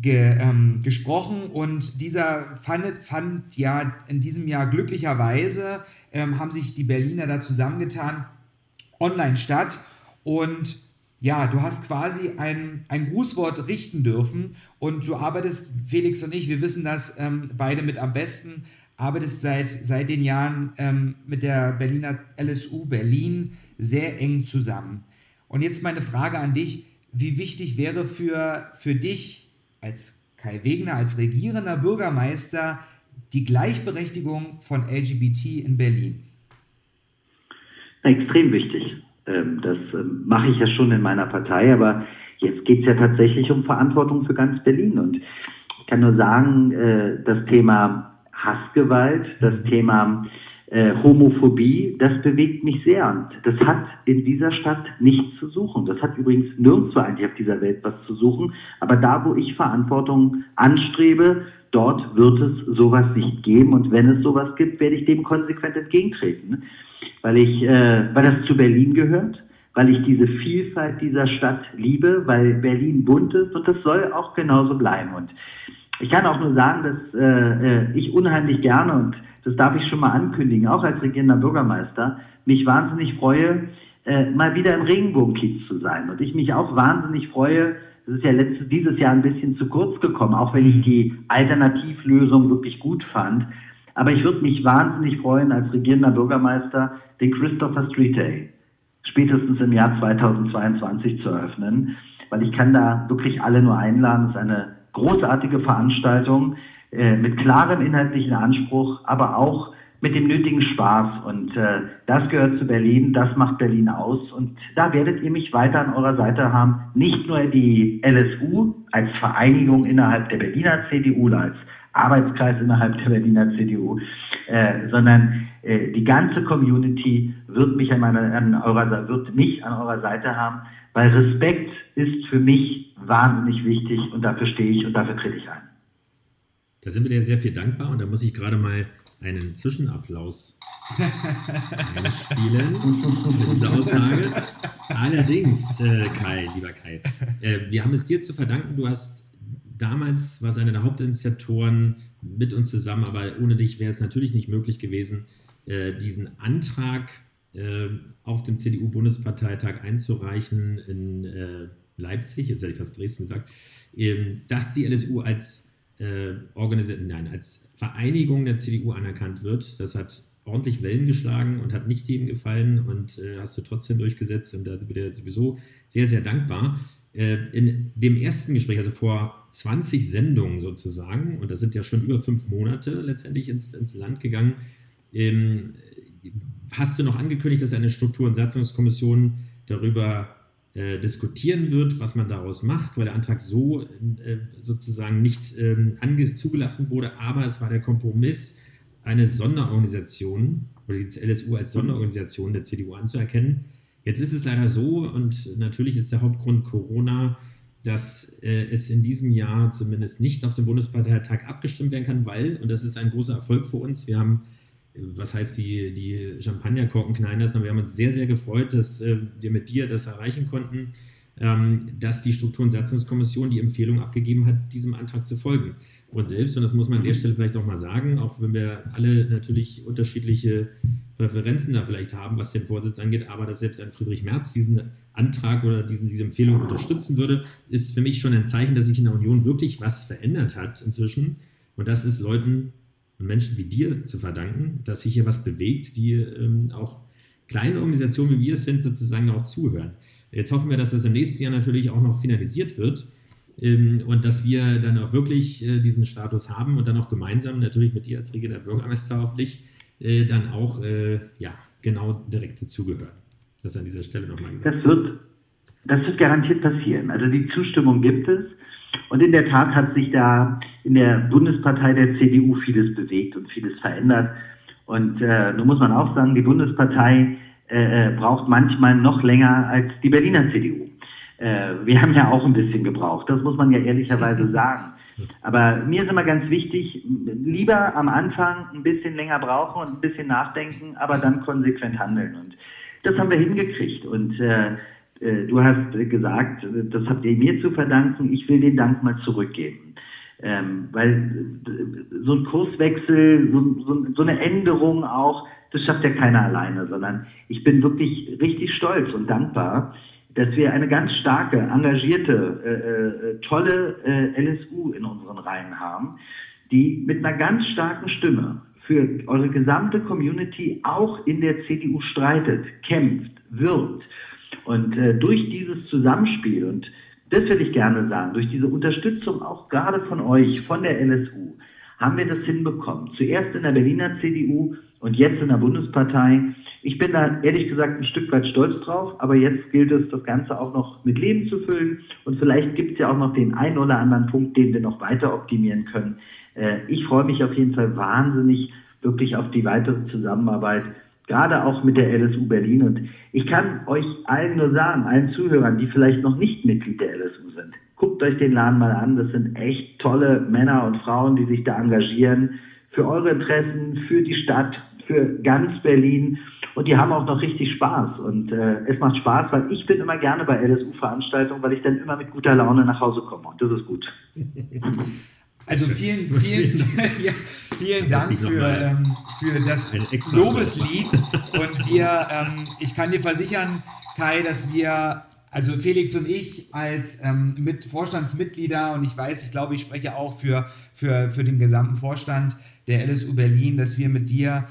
ge, ähm, gesprochen und dieser fand, fand, ja in diesem Jahr glücklicherweise, ähm, haben sich die Berliner da zusammengetan, online statt und ja, du hast quasi ein, ein Grußwort richten dürfen und du arbeitest, Felix und ich, wir wissen das ähm, beide mit am besten, arbeitest seit, seit den Jahren ähm, mit der Berliner LSU Berlin sehr eng zusammen. Und jetzt meine Frage an dich, wie wichtig wäre für, für dich als Kai Wegner, als regierender Bürgermeister die Gleichberechtigung von LGBT in Berlin? Extrem wichtig. Ähm, das ähm, mache ich ja schon in meiner Partei, aber jetzt geht es ja tatsächlich um Verantwortung für ganz Berlin. Und ich kann nur sagen, äh, das Thema Hassgewalt, das Thema äh, Homophobie, das bewegt mich sehr. Und das hat in dieser Stadt nichts zu suchen. Das hat übrigens nirgendwo eigentlich auf dieser Welt was zu suchen. Aber da, wo ich Verantwortung anstrebe, dort wird es sowas nicht geben. Und wenn es sowas gibt, werde ich dem konsequent entgegentreten. Weil ich, äh, weil das zu Berlin gehört, weil ich diese Vielfalt dieser Stadt liebe, weil Berlin bunt ist und das soll auch genauso bleiben. Und ich kann auch nur sagen, dass äh, äh, ich unheimlich gerne, und das darf ich schon mal ankündigen, auch als regierender Bürgermeister, mich wahnsinnig freue, äh, mal wieder im Regenbogenkiez zu sein. Und ich mich auch wahnsinnig freue, das ist ja letztes, dieses Jahr ein bisschen zu kurz gekommen, auch wenn ich die Alternativlösung wirklich gut fand. Aber ich würde mich wahnsinnig freuen, als regierender Bürgermeister den Christopher Street Day spätestens im Jahr 2022 zu eröffnen, weil ich kann da wirklich alle nur einladen. Es ist eine großartige Veranstaltung äh, mit klarem inhaltlichen Anspruch, aber auch mit dem nötigen Spaß. Und äh, das gehört zu Berlin, das macht Berlin aus. Und da werdet ihr mich weiter an eurer Seite haben. Nicht nur die LSU als Vereinigung innerhalb der Berliner CDU oder als Arbeitskreis innerhalb der Berliner CDU, äh, sondern äh, die ganze Community wird mich an, meiner, an eurer, wird mich an eurer Seite haben, weil Respekt ist für mich wahnsinnig wichtig und dafür stehe ich und dafür trete ich ein. Da sind wir dir sehr viel dankbar und da muss ich gerade mal einen Zwischenapplaus einspielen für diese Aussage. Allerdings, äh, Kai, lieber Kai, äh, wir haben es dir zu verdanken. Du hast damals, war einer der Hauptinitiatoren mit uns zusammen, aber ohne dich wäre es natürlich nicht möglich gewesen, äh, diesen Antrag äh, auf dem CDU-Bundesparteitag einzureichen in äh, Leipzig, jetzt hätte ich fast Dresden gesagt, ähm, dass die LSU als, äh, nein, als Vereinigung der CDU anerkannt wird. Das hat ordentlich Wellen geschlagen und hat nicht jedem gefallen und äh, hast du trotzdem durchgesetzt und da sind wir sowieso sehr, sehr dankbar. Äh, in dem ersten Gespräch, also vor 20 Sendungen sozusagen, und das sind ja schon über fünf Monate letztendlich ins, ins Land gegangen, ähm, hast du noch angekündigt, dass eine Struktur- und Satzungskommission darüber äh, diskutieren wird, was man daraus macht, weil der Antrag so äh, sozusagen nicht ähm, zugelassen wurde, aber es war der Kompromiss, eine Sonderorganisation oder die LSU als Sonderorganisation der CDU anzuerkennen. Jetzt ist es leider so und natürlich ist der Hauptgrund Corona, dass äh, es in diesem Jahr zumindest nicht auf dem Bundesparteitag abgestimmt werden kann, weil, und das ist ein großer Erfolg für uns, wir haben, was heißt die, die Champagnerkorken knallen lassen, wir haben uns sehr, sehr gefreut, dass äh, wir mit dir das erreichen konnten, ähm, dass die Struktur- und Satzungskommission die Empfehlung abgegeben hat, diesem Antrag zu folgen. Und selbst, und das muss man an der Stelle vielleicht auch mal sagen, auch wenn wir alle natürlich unterschiedliche Präferenzen da vielleicht haben, was den Vorsitz angeht, aber dass selbst ein Friedrich Merz diesen Antrag oder diesen, diese Empfehlung unterstützen würde, ist für mich schon ein Zeichen, dass sich in der Union wirklich was verändert hat inzwischen. Und das ist Leuten Menschen wie dir zu verdanken, dass sich hier was bewegt, die ähm, auch kleine Organisationen wie wir es sind, sozusagen auch zuhören. Jetzt hoffen wir, dass das im nächsten Jahr natürlich auch noch finalisiert wird ähm, und dass wir dann auch wirklich äh, diesen Status haben und dann auch gemeinsam natürlich mit dir als regierender Bürgermeister hoffentlich äh, dann auch äh, ja, genau direkt dazugehören. Das an dieser Stelle nochmal gesagt. Das wird, das wird garantiert passieren. Also die Zustimmung gibt es. Und in der Tat hat sich da in der Bundespartei der CDU vieles bewegt und vieles verändert. Und äh, nun muss man auch sagen, die Bundespartei äh, braucht manchmal noch länger als die Berliner CDU. Äh, wir haben ja auch ein bisschen gebraucht, das muss man ja ehrlicherweise <laughs> sagen. Aber mir ist immer ganz wichtig, lieber am Anfang ein bisschen länger brauchen und ein bisschen nachdenken, aber dann konsequent handeln. Und das haben wir hingekriegt. Und äh, äh, du hast gesagt, das habt ihr mir zu verdanken. Ich will den Dank mal zurückgeben. Ähm, weil so ein Kurswechsel, so, so, so eine Änderung auch, das schafft ja keiner alleine, sondern ich bin wirklich richtig stolz und dankbar, dass wir eine ganz starke, engagierte, äh, äh, tolle äh, LSU in unseren Reihen haben, die mit einer ganz starken Stimme für eure gesamte Community auch in der CDU streitet, kämpft, wirbt. Und äh, durch dieses Zusammenspiel, und das will ich gerne sagen, durch diese Unterstützung auch gerade von euch, von der LSU, haben wir das hinbekommen. Zuerst in der Berliner CDU und jetzt in der Bundespartei. Ich bin da ehrlich gesagt ein Stück weit stolz drauf, aber jetzt gilt es, das Ganze auch noch mit Leben zu füllen und vielleicht gibt es ja auch noch den einen oder anderen Punkt, den wir noch weiter optimieren können. Äh, ich freue mich auf jeden Fall wahnsinnig wirklich auf die weitere Zusammenarbeit, gerade auch mit der LSU Berlin. Und ich kann euch allen nur sagen, allen Zuhörern, die vielleicht noch nicht Mitglied der LSU sind, guckt euch den Laden mal an. Das sind echt tolle Männer und Frauen, die sich da engagieren für eure Interessen, für die Stadt, für ganz Berlin und die haben auch noch richtig Spaß und äh, es macht Spaß, weil ich bin immer gerne bei LSU-Veranstaltungen, weil ich dann immer mit guter Laune nach Hause komme und das ist gut. <laughs> Also <laughs> vielen, vielen, <laughs> ja, vielen Dank für, ähm, für das Lobeslied und wir, ähm, ich kann dir versichern, Kai, dass wir also Felix und ich als ähm, mit Vorstandsmitglieder und ich weiß, ich glaube, ich spreche auch für, für, für den gesamten Vorstand der LSU Berlin, dass wir mit dir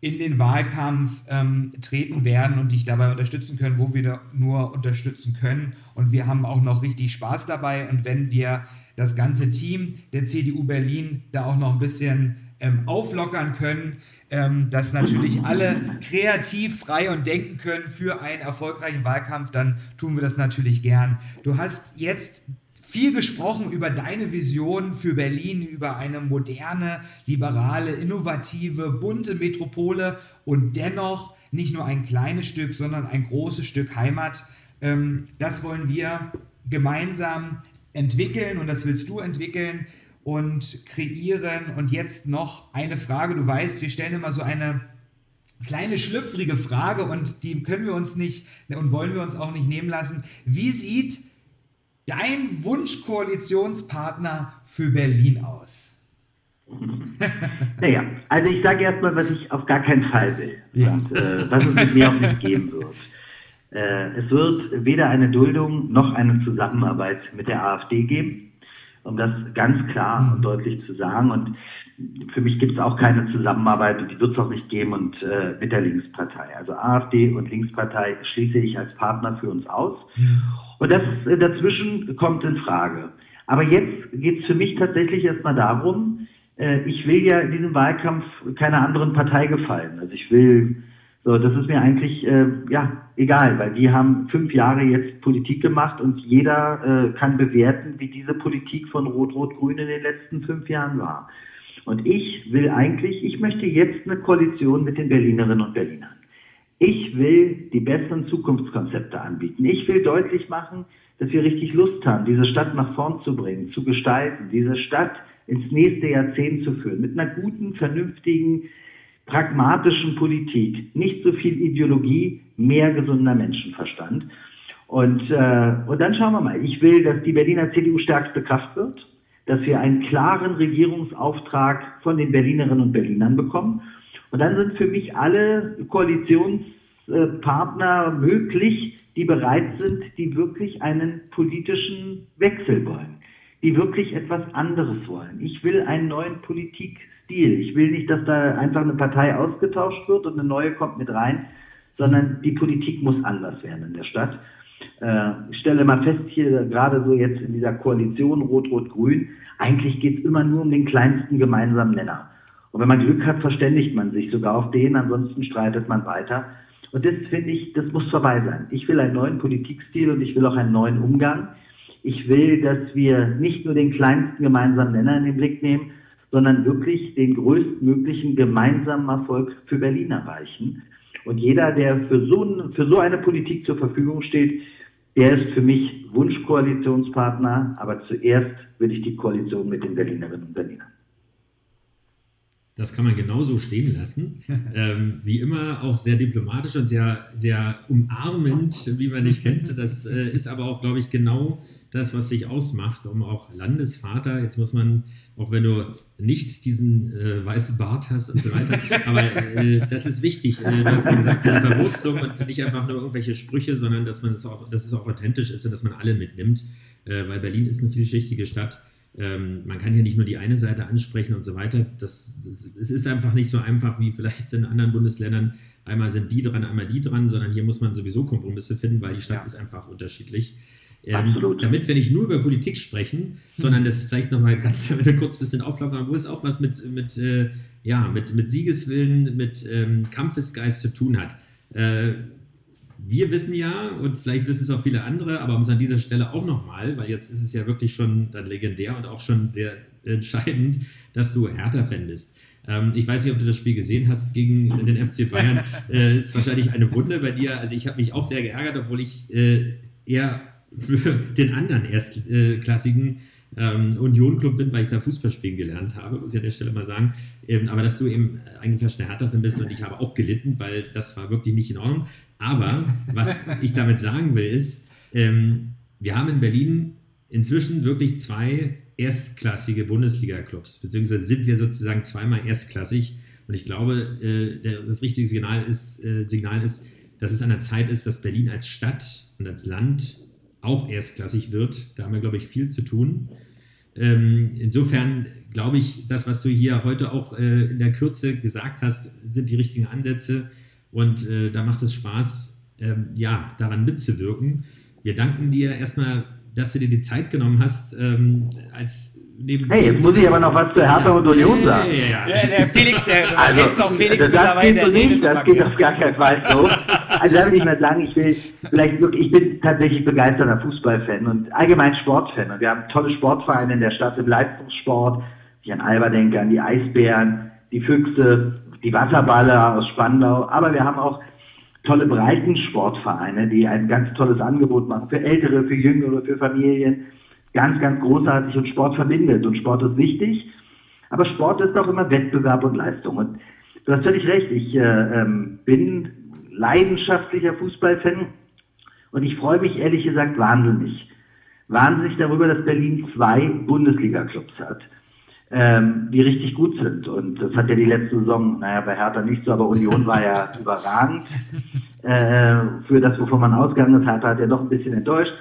in den Wahlkampf ähm, treten werden und dich dabei unterstützen können, wo wir nur unterstützen können. Und wir haben auch noch richtig Spaß dabei. Und wenn wir das ganze Team der CDU Berlin da auch noch ein bisschen ähm, auflockern können, ähm, dass natürlich alle kreativ, frei und denken können für einen erfolgreichen Wahlkampf, dann tun wir das natürlich gern. Du hast jetzt viel gesprochen über deine Vision für Berlin, über eine moderne, liberale, innovative, bunte Metropole und dennoch nicht nur ein kleines Stück, sondern ein großes Stück Heimat. Ähm, das wollen wir gemeinsam entwickeln und das willst du entwickeln und kreieren. Und jetzt noch eine Frage. Du weißt, wir stellen immer so eine kleine schlüpfrige Frage und die können wir uns nicht und wollen wir uns auch nicht nehmen lassen. Wie sieht dein Wunschkoalitionspartner für Berlin aus? naja, also ich sage erstmal, was ich auf gar keinen Fall will ja. und äh, was es mit mir auch nicht geben wird. Äh, es wird weder eine Duldung noch eine Zusammenarbeit mit der AfD geben, um das ganz klar mhm. und deutlich zu sagen. Und für mich gibt es auch keine Zusammenarbeit und die wird es auch nicht geben und äh, mit der Linkspartei. Also AfD und Linkspartei schließe ich als Partner für uns aus. Und das äh, dazwischen kommt in Frage. Aber jetzt geht es für mich tatsächlich erstmal darum, äh, ich will ja in diesem Wahlkampf keiner anderen Partei gefallen. Also ich will, so, das ist mir eigentlich äh, ja egal, weil die haben fünf Jahre jetzt Politik gemacht und jeder äh, kann bewerten, wie diese Politik von Rot-Rot-Grün in den letzten fünf Jahren war. Und ich will eigentlich, ich möchte jetzt eine Koalition mit den Berlinerinnen und Berlinern. Ich will die besseren Zukunftskonzepte anbieten. Ich will deutlich machen, dass wir richtig Lust haben, diese Stadt nach vorn zu bringen, zu gestalten, diese Stadt ins nächste Jahrzehnt zu führen, mit einer guten, vernünftigen, pragmatischen Politik. Nicht so viel Ideologie, mehr gesunder Menschenverstand. Und, äh, und dann schauen wir mal. Ich will, dass die Berliner CDU stärkste Kraft wird, dass wir einen klaren Regierungsauftrag von den Berlinerinnen und Berlinern bekommen. Und dann sind für mich alle Koalitionspartner möglich, die bereit sind, die wirklich einen politischen Wechsel wollen, die wirklich etwas anderes wollen. Ich will einen neuen Politikstil. Ich will nicht, dass da einfach eine Partei ausgetauscht wird und eine neue kommt mit rein, sondern die Politik muss anders werden in der Stadt. Äh, ich stelle mal fest, hier gerade so jetzt in dieser Koalition Rot-Rot-Grün, eigentlich geht es immer nur um den kleinsten gemeinsamen Nenner. Und wenn man Glück hat, verständigt man sich sogar auf den, ansonsten streitet man weiter. Und das finde ich, das muss vorbei sein. Ich will einen neuen Politikstil und ich will auch einen neuen Umgang. Ich will, dass wir nicht nur den kleinsten gemeinsamen Nenner in den Blick nehmen, sondern wirklich den größtmöglichen gemeinsamen Erfolg für Berlin erreichen. Und jeder, der für so, für so eine Politik zur Verfügung steht, der ist für mich Wunschkoalitionspartner, aber zuerst will ich die Koalition mit den Berlinerinnen und Berlinern. Das kann man genauso stehen lassen. <laughs> ähm, wie immer auch sehr diplomatisch und sehr, sehr umarmend, wie man nicht kennt. Das äh, ist aber auch, glaube ich, genau das, was sich ausmacht, um auch Landesvater, jetzt muss man, auch wenn du nicht diesen äh, weißen Bart hast und so weiter, <laughs> aber äh, das ist wichtig, äh, was du gesagt diese Verwurzelung und nicht einfach nur irgendwelche Sprüche, sondern dass man es auch, dass es auch authentisch ist und dass man alle mitnimmt, äh, weil Berlin ist eine vielschichtige Stadt ähm, man kann hier nicht nur die eine Seite ansprechen und so weiter. Das, das, es ist einfach nicht so einfach wie vielleicht in anderen Bundesländern. Einmal sind die dran, einmal die dran, sondern hier muss man sowieso Kompromisse finden, weil die Stadt ja. ist einfach unterschiedlich. Ähm, damit wir nicht nur über Politik sprechen, sondern das vielleicht nochmal ganz <laughs> kurz ein bisschen auflockern, wo es auch was mit, mit, äh, ja, mit, mit Siegeswillen, mit ähm, Kampfesgeist zu tun hat. Äh, wir wissen ja, und vielleicht wissen es auch viele andere, aber um es an dieser Stelle auch nochmal, weil jetzt ist es ja wirklich schon dann legendär und auch schon sehr entscheidend, dass du Hertha-Fan bist. Ähm, ich weiß nicht, ob du das Spiel gesehen hast gegen den FC Bayern. <laughs> äh, ist wahrscheinlich eine Wunde bei dir. Also ich habe mich auch sehr geärgert, obwohl ich äh, eher für den anderen erstklassigen ähm, Union-Club bin, weil ich da Fußball spielen gelernt habe, muss ich an der Stelle mal sagen. Ähm, aber dass du eben eingefleischter Hertha-Fan bist und ich habe auch gelitten, weil das war wirklich nicht in Ordnung. Aber was ich damit sagen will, ist, ähm, wir haben in Berlin inzwischen wirklich zwei erstklassige Bundesliga-Clubs, beziehungsweise sind wir sozusagen zweimal erstklassig. Und ich glaube, äh, der, das richtige Signal ist, äh, Signal ist, dass es an der Zeit ist, dass Berlin als Stadt und als Land auch erstklassig wird. Da haben wir, glaube ich, viel zu tun. Ähm, insofern glaube ich, das, was du hier heute auch äh, in der Kürze gesagt hast, sind die richtigen Ansätze. Und äh, da macht es Spaß, ähm, ja, daran mitzuwirken. Wir danken dir erstmal, dass du dir die Zeit genommen hast, ähm, als neben. Hey, jetzt muss ich aber noch was zu Hertha ja. und Union sagen. Ja, ja, ja. der Felix, der, also, kennst auch Felix das mittlerweile. Das geht so nicht, das geht auf gar keinen Fall so. Also da will ich mal sagen, ich will vielleicht wirklich, ich bin tatsächlich begeisterter Fußballfan und allgemein Sportfan. Und wir haben tolle Sportvereine in der Stadt im Leistungssport. Ich an Alba denke, an die Eisbären, die Füchse, die Wasserballer aus Spandau, aber wir haben auch tolle Breitensportvereine, die ein ganz tolles Angebot machen für Ältere, für Jüngere, für Familien. Ganz, ganz großartig und Sport verbindet und Sport ist wichtig. Aber Sport ist auch immer Wettbewerb und Leistung. Und du hast völlig recht, ich äh, ähm, bin leidenschaftlicher Fußballfan und ich freue mich ehrlich gesagt wahnsinnig. Wahnsinnig darüber, dass Berlin zwei Bundesliga-Clubs hat ähm, die richtig gut sind. Und das hat ja die letzte Saison, naja, bei Hertha nicht so, aber Union war ja <laughs> überragend äh, für das, wovon man ausgegangen ist. Hertha hat ja doch ein bisschen enttäuscht.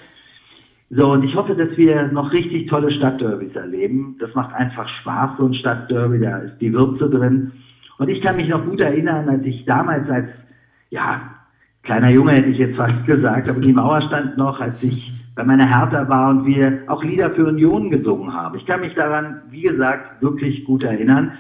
So, und ich hoffe, dass wir noch richtig tolle Stadtderbys erleben. Das macht einfach Spaß, so ein Stadtderby, da ist die Würze drin. Und ich kann mich noch gut erinnern, als ich damals als, ja, kleiner Junge hätte ich jetzt fast gesagt, aber die Mauer stand noch, als ich bei meiner Hertha war und wir auch Lieder für Union gesungen haben. Ich kann mich daran, wie gesagt, wirklich gut erinnern.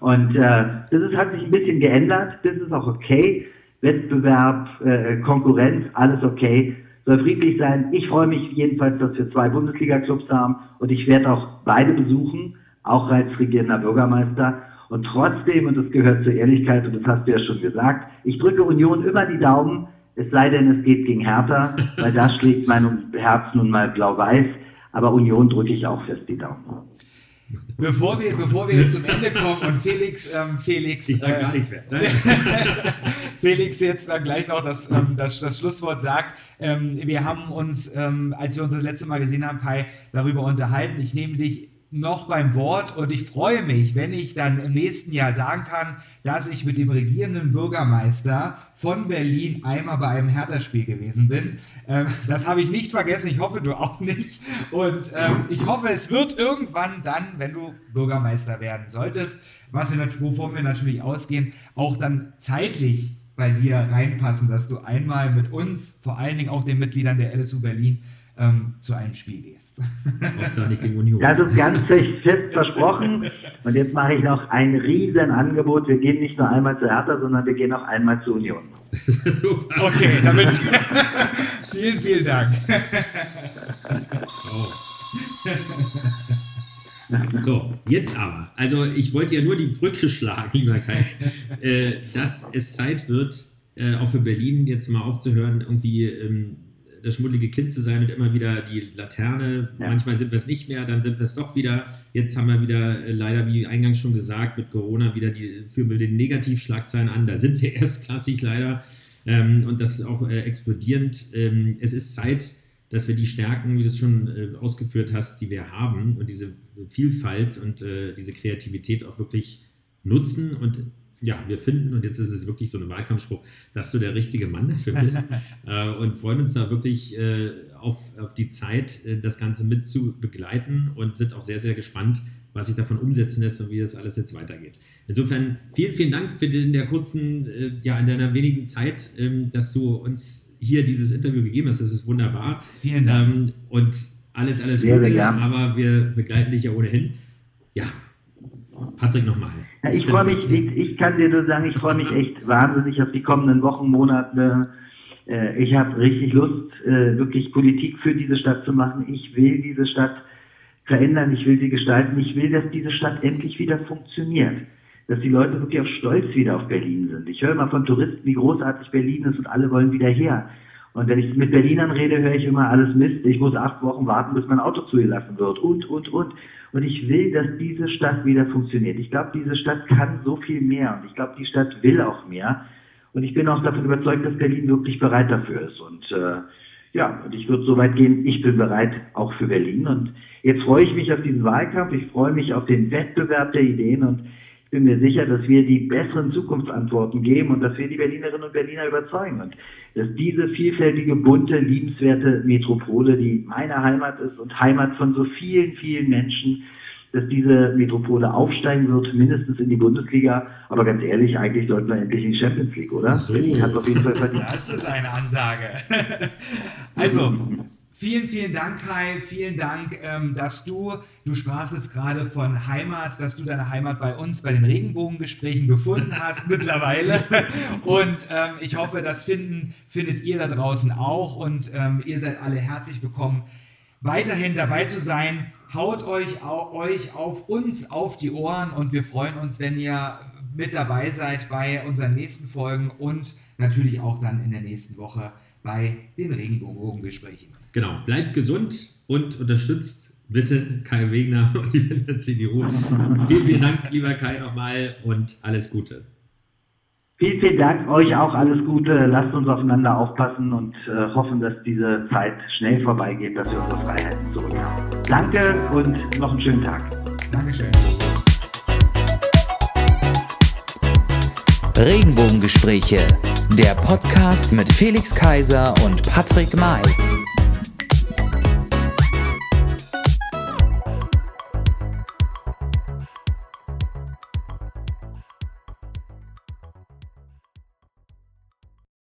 Und äh, das ist, hat sich ein bisschen geändert. Das ist auch okay. Wettbewerb, äh, Konkurrenz, alles okay. Soll friedlich sein. Ich freue mich jedenfalls, dass wir zwei Bundesliga-Clubs haben und ich werde auch beide besuchen, auch als regierender Bürgermeister. Und trotzdem, und das gehört zur Ehrlichkeit, und das hast du ja schon gesagt, ich drücke Union immer die Daumen, es sei denn, es geht gegen Hertha, weil da <laughs> schlägt mein Herz nun mal blau-weiß. Aber Union drücke ich auch fest die Daumen. Bevor wir, bevor wir zum Ende kommen und Felix, ähm, Felix. Ich sage äh, gar nichts mehr. <laughs> Felix jetzt dann gleich noch das, ähm, das, das Schlusswort sagt. Ähm, wir haben uns, ähm, als wir uns das letzte Mal gesehen haben, Kai, darüber unterhalten. Ich nehme dich noch beim Wort und ich freue mich, wenn ich dann im nächsten Jahr sagen kann, dass ich mit dem regierenden Bürgermeister von Berlin einmal bei einem Hertha-Spiel gewesen bin. Ähm, das habe ich nicht vergessen, ich hoffe du auch nicht. Und ähm, ich hoffe, es wird irgendwann dann, wenn du Bürgermeister werden solltest, was wir, wovon wir natürlich ausgehen, auch dann zeitlich bei dir reinpassen, dass du einmal mit uns, vor allen Dingen auch den Mitgliedern der LSU Berlin, ähm, zu einem Spiel gehst. <laughs> Das ist ganz fest versprochen. Und jetzt mache ich noch ein riesen Angebot. Wir gehen nicht nur einmal zu Hertha, sondern wir gehen auch einmal zur Union. <laughs> okay, damit <laughs> vielen, vielen Dank. So, jetzt aber. Also ich wollte ja nur die Brücke schlagen, lieber Kai, äh, dass es Zeit wird, äh, auch für Berlin jetzt mal aufzuhören, irgendwie ähm, das schmuddelige Kind zu sein und immer wieder die Laterne. Ja. Manchmal sind wir es nicht mehr, dann sind wir es doch wieder. Jetzt haben wir wieder äh, leider, wie eingangs schon gesagt, mit Corona wieder die, führen wir den Negativschlagzeilen an. Da sind wir <laughs> erstklassig leider ähm, und das ist auch äh, explodierend. Ähm, es ist Zeit, dass wir die Stärken, wie du es schon äh, ausgeführt hast, die wir haben und diese Vielfalt und äh, diese Kreativität auch wirklich nutzen und ja, wir finden, und jetzt ist es wirklich so ein Wahlkampfspruch, dass du der richtige Mann dafür bist <laughs> äh, und freuen uns da wirklich äh, auf, auf die Zeit, äh, das Ganze mit zu begleiten und sind auch sehr, sehr gespannt, was sich davon umsetzen lässt und wie das alles jetzt weitergeht. Insofern vielen, vielen Dank für den, der kurzen, äh, ja, in deiner wenigen Zeit, ähm, dass du uns hier dieses Interview gegeben hast. Das ist wunderbar. Vielen Dank. Ähm, und alles, alles sehr, Gute, sehr aber wir begleiten dich ja ohnehin. Ja, Patrick nochmal. Ja, ich freue mich, ich, ich, kann dir nur sagen, ich freue mich echt wahnsinnig auf die kommenden Wochen, Monate. Äh, ich habe richtig Lust, äh, wirklich Politik für diese Stadt zu machen. Ich will diese Stadt verändern, ich will sie gestalten, ich will, dass diese Stadt endlich wieder funktioniert. Dass die Leute wirklich auch stolz wieder auf Berlin sind. Ich höre immer von Touristen, wie großartig Berlin ist und alle wollen wieder her. Und wenn ich mit Berlinern rede, höre ich immer alles Mist. Ich muss acht Wochen warten, bis mein Auto zugelassen wird und, und, und. Und ich will, dass diese Stadt wieder funktioniert. Ich glaube, diese Stadt kann so viel mehr. Und ich glaube, die Stadt will auch mehr. Und ich bin auch davon überzeugt, dass Berlin wirklich bereit dafür ist. Und äh, ja, und ich würde so weit gehen, ich bin bereit auch für Berlin. Und jetzt freue ich mich auf diesen Wahlkampf. Ich freue mich auf den Wettbewerb der Ideen. Und ich bin mir sicher, dass wir die besseren Zukunftsantworten geben und dass wir die Berlinerinnen und Berliner überzeugen und dass diese vielfältige, bunte, liebenswerte Metropole, die meine Heimat ist und Heimat von so vielen, vielen Menschen, dass diese Metropole aufsteigen wird, mindestens in die Bundesliga. Aber ganz ehrlich, eigentlich sollten wir endlich in die Champions League, oder? So. Berlin hat auf jeden Fall verdient. Das ist eine Ansage. <laughs> also, Vielen, vielen Dank, Kai. Vielen Dank, ähm, dass du, du sprachst gerade von Heimat, dass du deine Heimat bei uns bei den Regenbogengesprächen gefunden hast <laughs> mittlerweile. Und ähm, ich hoffe, das finden, findet ihr da draußen auch. Und ähm, ihr seid alle herzlich willkommen, weiterhin dabei zu sein. Haut euch, euch auf uns auf die Ohren und wir freuen uns, wenn ihr mit dabei seid bei unseren nächsten Folgen und natürlich auch dann in der nächsten Woche bei den Regenbogengesprächen. Genau, bleibt gesund und unterstützt bitte Kai Wegner <laughs> und die Berliner CDU. vielen, vielen Dank, lieber Kai, nochmal und alles Gute. Vielen, vielen Dank, euch auch alles Gute. Lasst uns aufeinander aufpassen und äh, hoffen, dass diese Zeit schnell vorbeigeht, dass wir unsere Freiheiten zurückhaben. Danke und noch einen schönen Tag. Dankeschön. Regenbogengespräche, der Podcast mit Felix Kaiser und Patrick May.